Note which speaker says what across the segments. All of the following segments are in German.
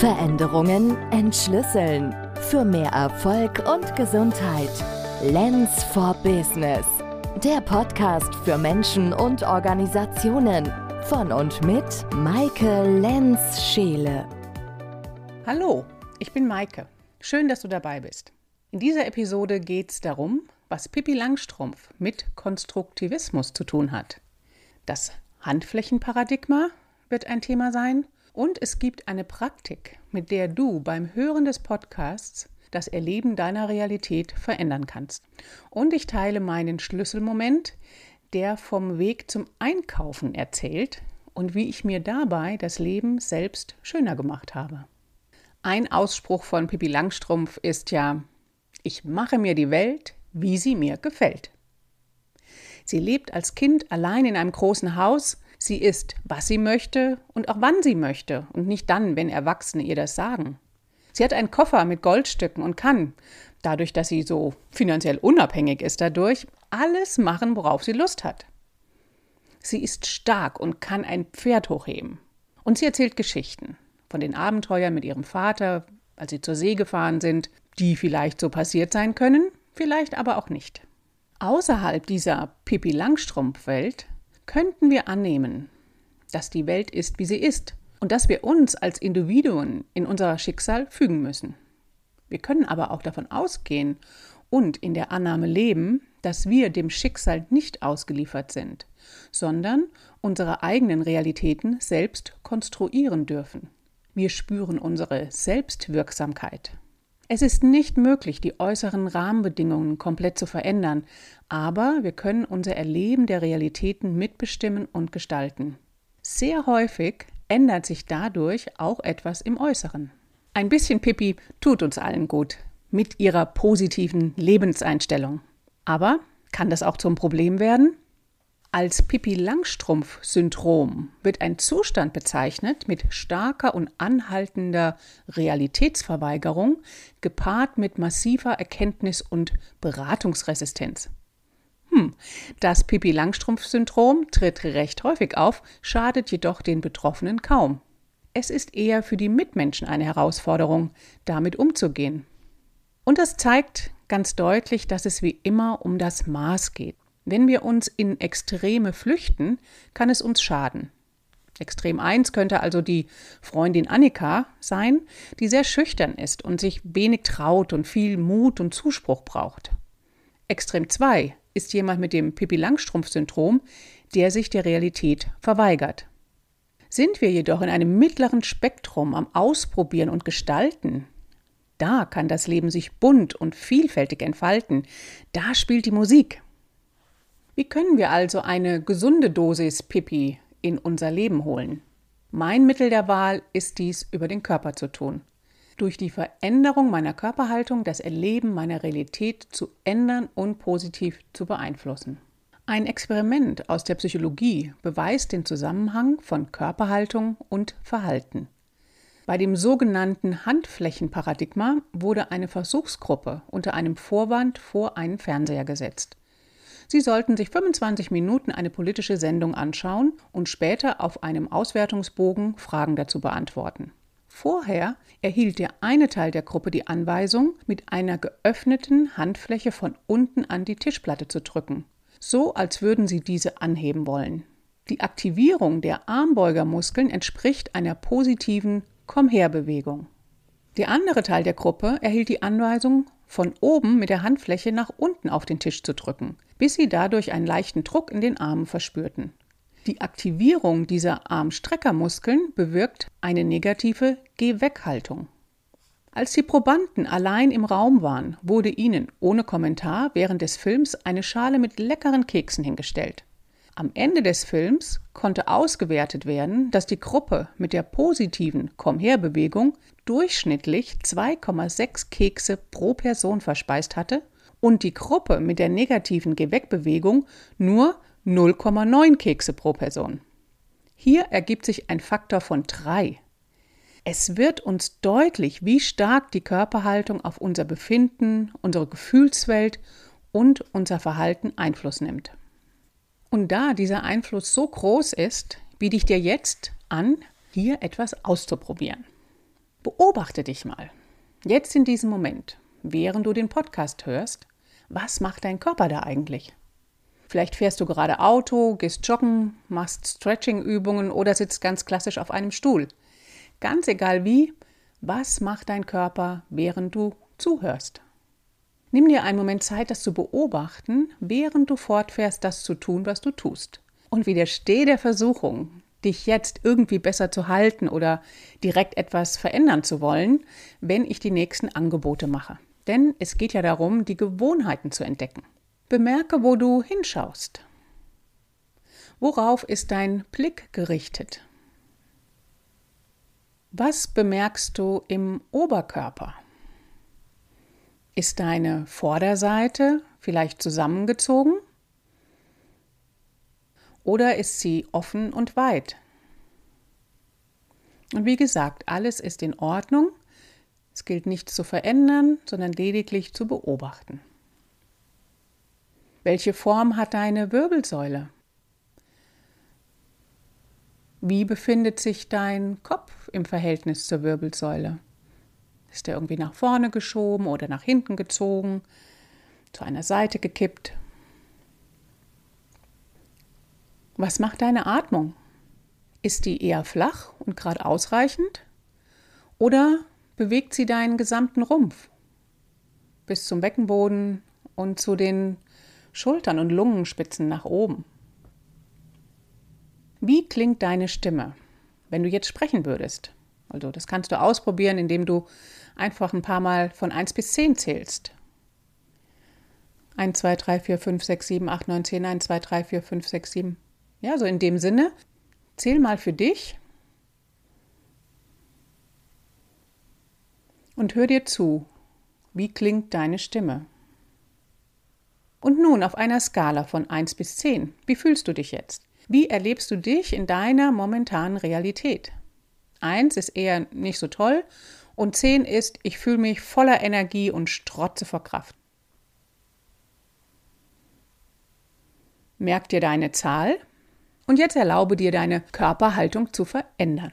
Speaker 1: Veränderungen entschlüsseln. Für mehr Erfolg und Gesundheit. Lens for Business. Der Podcast für Menschen und Organisationen. Von und mit Maike Lenz-Scheele.
Speaker 2: Hallo, ich bin Maike. Schön, dass du dabei bist. In dieser Episode geht es darum, was Pippi Langstrumpf mit Konstruktivismus zu tun hat. Das Handflächenparadigma wird ein Thema sein und es gibt eine Praktik, mit der du beim Hören des Podcasts das Erleben deiner Realität verändern kannst. Und ich teile meinen Schlüsselmoment, der vom Weg zum Einkaufen erzählt und wie ich mir dabei das Leben selbst schöner gemacht habe. Ein Ausspruch von Pippi Langstrumpf ist ja, ich mache mir die Welt, wie sie mir gefällt. Sie lebt als Kind allein in einem großen Haus, sie isst, was sie möchte und auch wann sie möchte und nicht dann, wenn Erwachsene ihr das sagen. Sie hat einen Koffer mit Goldstücken und kann, dadurch, dass sie so finanziell unabhängig ist dadurch, alles machen, worauf sie Lust hat. Sie ist stark und kann ein Pferd hochheben. Und sie erzählt Geschichten von den Abenteuern mit ihrem Vater, als sie zur See gefahren sind, die vielleicht so passiert sein können, vielleicht aber auch nicht. Außerhalb dieser Pippi Langstrumpf-Welt könnten wir annehmen, dass die Welt ist, wie sie ist und dass wir uns als Individuen in unser Schicksal fügen müssen. Wir können aber auch davon ausgehen und in der Annahme leben, dass wir dem Schicksal nicht ausgeliefert sind, sondern unsere eigenen Realitäten selbst konstruieren dürfen. Wir spüren unsere Selbstwirksamkeit. Es ist nicht möglich, die äußeren Rahmenbedingungen komplett zu verändern, aber wir können unser Erleben der Realitäten mitbestimmen und gestalten. Sehr häufig ändert sich dadurch auch etwas im Äußeren. Ein bisschen Pipi tut uns allen gut mit ihrer positiven Lebenseinstellung. Aber kann das auch zum Problem werden? Als Pippi-Langstrumpf-Syndrom wird ein Zustand bezeichnet mit starker und anhaltender Realitätsverweigerung, gepaart mit massiver Erkenntnis- und Beratungsresistenz. Hm, das Pippi-Langstrumpf-Syndrom tritt recht häufig auf, schadet jedoch den Betroffenen kaum. Es ist eher für die Mitmenschen eine Herausforderung, damit umzugehen. Und das zeigt ganz deutlich, dass es wie immer um das Maß geht. Wenn wir uns in Extreme flüchten, kann es uns schaden. Extrem 1 könnte also die Freundin Annika sein, die sehr schüchtern ist und sich wenig traut und viel Mut und Zuspruch braucht. Extrem 2 ist jemand mit dem Pippi Langstrumpf-Syndrom, der sich der Realität verweigert. Sind wir jedoch in einem mittleren Spektrum am Ausprobieren und Gestalten, da kann das Leben sich bunt und vielfältig entfalten, da spielt die Musik. Wie können wir also eine gesunde Dosis Pipi in unser Leben holen? Mein Mittel der Wahl ist dies über den Körper zu tun. Durch die Veränderung meiner Körperhaltung das Erleben meiner Realität zu ändern und positiv zu beeinflussen. Ein Experiment aus der Psychologie beweist den Zusammenhang von Körperhaltung und Verhalten. Bei dem sogenannten Handflächenparadigma wurde eine Versuchsgruppe unter einem Vorwand vor einen Fernseher gesetzt. Sie sollten sich 25 Minuten eine politische Sendung anschauen und später auf einem Auswertungsbogen Fragen dazu beantworten. Vorher erhielt der eine Teil der Gruppe die Anweisung, mit einer geöffneten Handfläche von unten an die Tischplatte zu drücken, so als würden sie diese anheben wollen. Die Aktivierung der Armbeugermuskeln entspricht einer positiven Komm-her-Bewegung. Der andere Teil der Gruppe erhielt die Anweisung, von oben mit der Handfläche nach unten auf den Tisch zu drücken, bis sie dadurch einen leichten Druck in den Armen verspürten. Die Aktivierung dieser Armstreckermuskeln bewirkt eine negative Geh-weg-Haltung. Als die Probanden allein im Raum waren, wurde ihnen ohne Kommentar während des Films eine Schale mit leckeren Keksen hingestellt. Am Ende des Films konnte ausgewertet werden, dass die Gruppe mit der positiven Komm-her-Bewegung durchschnittlich 2,6 Kekse pro Person verspeist hatte und die Gruppe mit der negativen Geh-weg-Bewegung nur 0,9 Kekse pro Person. Hier ergibt sich ein Faktor von 3. Es wird uns deutlich, wie stark die Körperhaltung auf unser Befinden, unsere Gefühlswelt und unser Verhalten Einfluss nimmt. Und da dieser Einfluss so groß ist, biete ich dir jetzt an, hier etwas auszuprobieren. Beobachte dich mal. Jetzt in diesem Moment, während du den Podcast hörst, was macht dein Körper da eigentlich? Vielleicht fährst du gerade Auto, gehst joggen, machst Stretching-Übungen oder sitzt ganz klassisch auf einem Stuhl. Ganz egal wie, was macht dein Körper, während du zuhörst? Nimm dir einen Moment Zeit, das zu beobachten, während du fortfährst, das zu tun, was du tust. Und widersteh der Versuchung, dich jetzt irgendwie besser zu halten oder direkt etwas verändern zu wollen, wenn ich die nächsten Angebote mache. Denn es geht ja darum, die Gewohnheiten zu entdecken. Bemerke, wo du hinschaust. Worauf ist dein Blick gerichtet? Was bemerkst du im Oberkörper? Ist deine Vorderseite vielleicht zusammengezogen? Oder ist sie offen und weit? Und wie gesagt, alles ist in Ordnung. Es gilt nichts zu verändern, sondern lediglich zu beobachten. Welche Form hat deine Wirbelsäule? Wie befindet sich dein Kopf im Verhältnis zur Wirbelsäule? Ist er irgendwie nach vorne geschoben oder nach hinten gezogen, zu einer Seite gekippt? Was macht deine Atmung? Ist die eher flach und gerade ausreichend? Oder bewegt sie deinen gesamten Rumpf bis zum Beckenboden und zu den Schultern und Lungenspitzen nach oben? Wie klingt deine Stimme, wenn du jetzt sprechen würdest? Also das kannst du ausprobieren, indem du einfach ein paar Mal von 1 bis 10 zählst. 1, 2, 3, 4, 5, 6, 7, 8, 9, 10, 1, 2, 3, 4, 5, 6, 7. Ja, so in dem Sinne, zähl mal für dich und hör dir zu, wie klingt deine Stimme. Und nun auf einer Skala von 1 bis 10, wie fühlst du dich jetzt? Wie erlebst du dich in deiner momentanen Realität? 1 ist eher nicht so toll und 10 ist, ich fühle mich voller Energie und strotze vor Kraft. Merk dir deine Zahl und jetzt erlaube dir deine Körperhaltung zu verändern.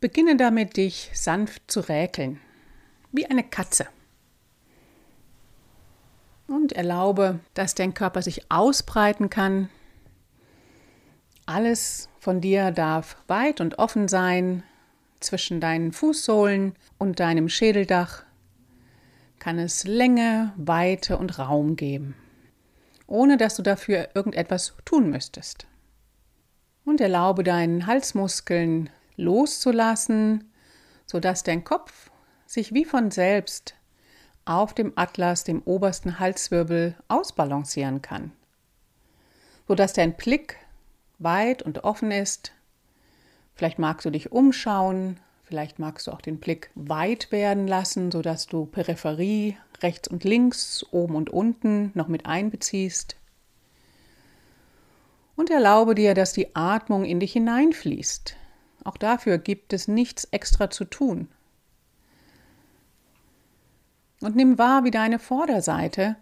Speaker 2: Beginne damit, dich sanft zu räkeln, wie eine Katze. Und erlaube, dass dein Körper sich ausbreiten kann. Alles von dir darf weit und offen sein, zwischen deinen Fußsohlen und deinem Schädeldach kann es Länge, Weite und Raum geben, ohne dass du dafür irgendetwas tun müsstest. Und erlaube deinen Halsmuskeln loszulassen, sodass dein Kopf sich wie von selbst auf dem Atlas, dem obersten Halswirbel, ausbalancieren kann, sodass dein Blick weit und offen ist Vielleicht magst du dich umschauen, vielleicht magst du auch den Blick weit werden lassen, sodass du Peripherie rechts und links, oben und unten noch mit einbeziehst. Und erlaube dir, dass die Atmung in dich hineinfließt. Auch dafür gibt es nichts extra zu tun. Und nimm wahr, wie deine Vorderseite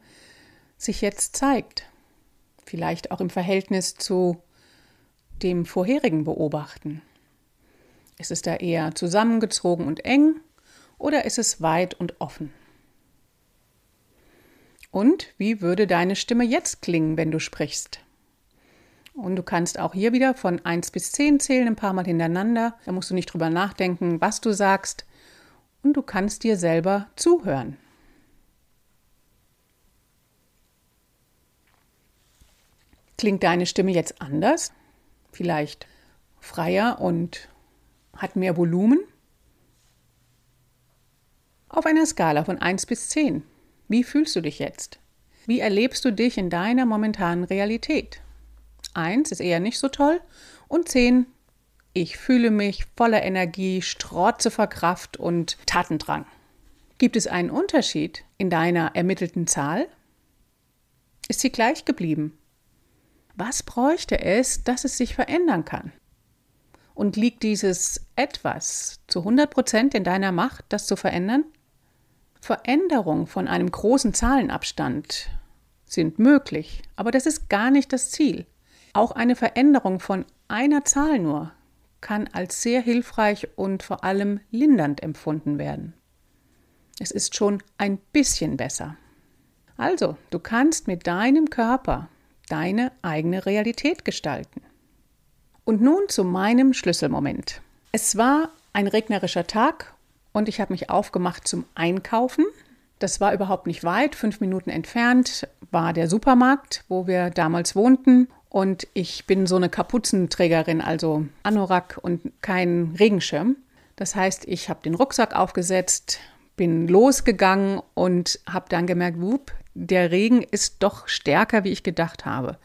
Speaker 2: sich jetzt zeigt. Vielleicht auch im Verhältnis zu dem vorherigen Beobachten. Ist es da eher zusammengezogen und eng oder ist es weit und offen? Und wie würde deine Stimme jetzt klingen, wenn du sprichst? Und du kannst auch hier wieder von 1 bis 10 zählen, ein paar Mal hintereinander. Da musst du nicht drüber nachdenken, was du sagst. Und du kannst dir selber zuhören. Klingt deine Stimme jetzt anders? Vielleicht freier und hat mehr Volumen? Auf einer Skala von 1 bis 10. Wie fühlst du dich jetzt? Wie erlebst du dich in deiner momentanen Realität? 1 ist eher nicht so toll und 10 ich fühle mich voller Energie, strotze vor Kraft und Tatendrang. Gibt es einen Unterschied in deiner ermittelten Zahl? Ist sie gleich geblieben? Was bräuchte es, dass es sich verändern kann? Und liegt dieses etwas zu 100 Prozent in deiner Macht, das zu verändern? Veränderung von einem großen Zahlenabstand sind möglich, aber das ist gar nicht das Ziel. Auch eine Veränderung von einer Zahl nur kann als sehr hilfreich und vor allem lindernd empfunden werden. Es ist schon ein bisschen besser. Also, du kannst mit deinem Körper deine eigene Realität gestalten. Und nun zu meinem Schlüsselmoment. Es war ein regnerischer Tag und ich habe mich aufgemacht zum Einkaufen. Das war überhaupt nicht weit, fünf Minuten entfernt war der Supermarkt, wo wir damals wohnten. Und ich bin so eine Kapuzenträgerin, also Anorak und kein Regenschirm. Das heißt, ich habe den Rucksack aufgesetzt, bin losgegangen und habe dann gemerkt, wupp, der Regen ist doch stärker, wie ich gedacht habe.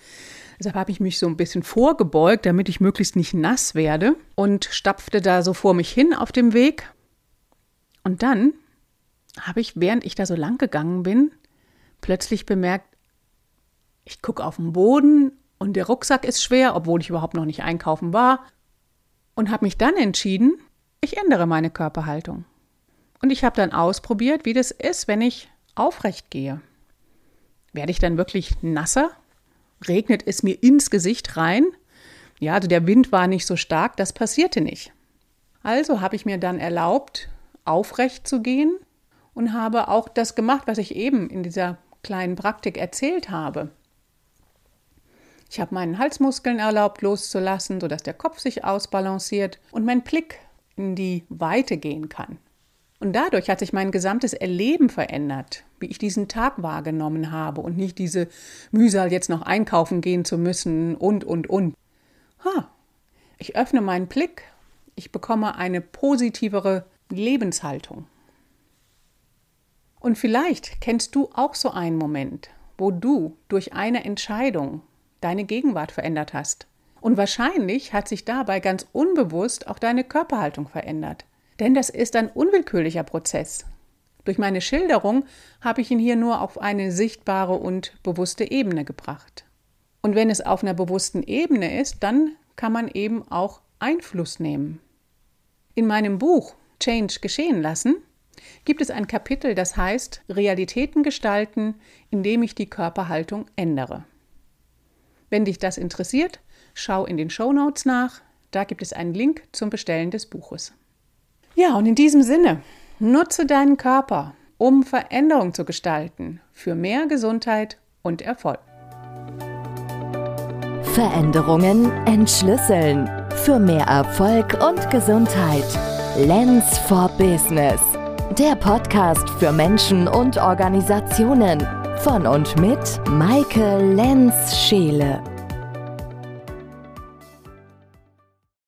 Speaker 2: Deshalb habe ich mich so ein bisschen vorgebeugt, damit ich möglichst nicht nass werde und stapfte da so vor mich hin auf dem Weg. Und dann habe ich, während ich da so lang gegangen bin, plötzlich bemerkt, ich gucke auf den Boden und der Rucksack ist schwer, obwohl ich überhaupt noch nicht einkaufen war. Und habe mich dann entschieden, ich ändere meine Körperhaltung. Und ich habe dann ausprobiert, wie das ist, wenn ich aufrecht gehe. Werde ich dann wirklich nasser? Regnet es mir ins Gesicht rein? Ja, also der Wind war nicht so stark, das passierte nicht. Also habe ich mir dann erlaubt, aufrecht zu gehen und habe auch das gemacht, was ich eben in dieser kleinen Praktik erzählt habe. Ich habe meinen Halsmuskeln erlaubt loszulassen, sodass der Kopf sich ausbalanciert und mein Blick in die Weite gehen kann. Und dadurch hat sich mein gesamtes Erleben verändert, wie ich diesen Tag wahrgenommen habe und nicht diese Mühsal, jetzt noch einkaufen gehen zu müssen und, und, und. Ha, ich öffne meinen Blick, ich bekomme eine positivere Lebenshaltung. Und vielleicht kennst du auch so einen Moment, wo du durch eine Entscheidung deine Gegenwart verändert hast. Und wahrscheinlich hat sich dabei ganz unbewusst auch deine Körperhaltung verändert. Denn das ist ein unwillkürlicher Prozess. Durch meine Schilderung habe ich ihn hier nur auf eine sichtbare und bewusste Ebene gebracht. Und wenn es auf einer bewussten Ebene ist, dann kann man eben auch Einfluss nehmen. In meinem Buch Change geschehen lassen gibt es ein Kapitel, das heißt Realitäten gestalten, indem ich die Körperhaltung ändere. Wenn dich das interessiert, schau in den Show Notes nach, da gibt es einen Link zum Bestellen des Buches. Ja, und in diesem Sinne, nutze deinen Körper, um Veränderung zu gestalten für mehr Gesundheit und Erfolg.
Speaker 1: Veränderungen entschlüsseln für mehr Erfolg und Gesundheit. Lens for Business. Der Podcast für Menschen und Organisationen von und mit Maike Lenz-Scheele.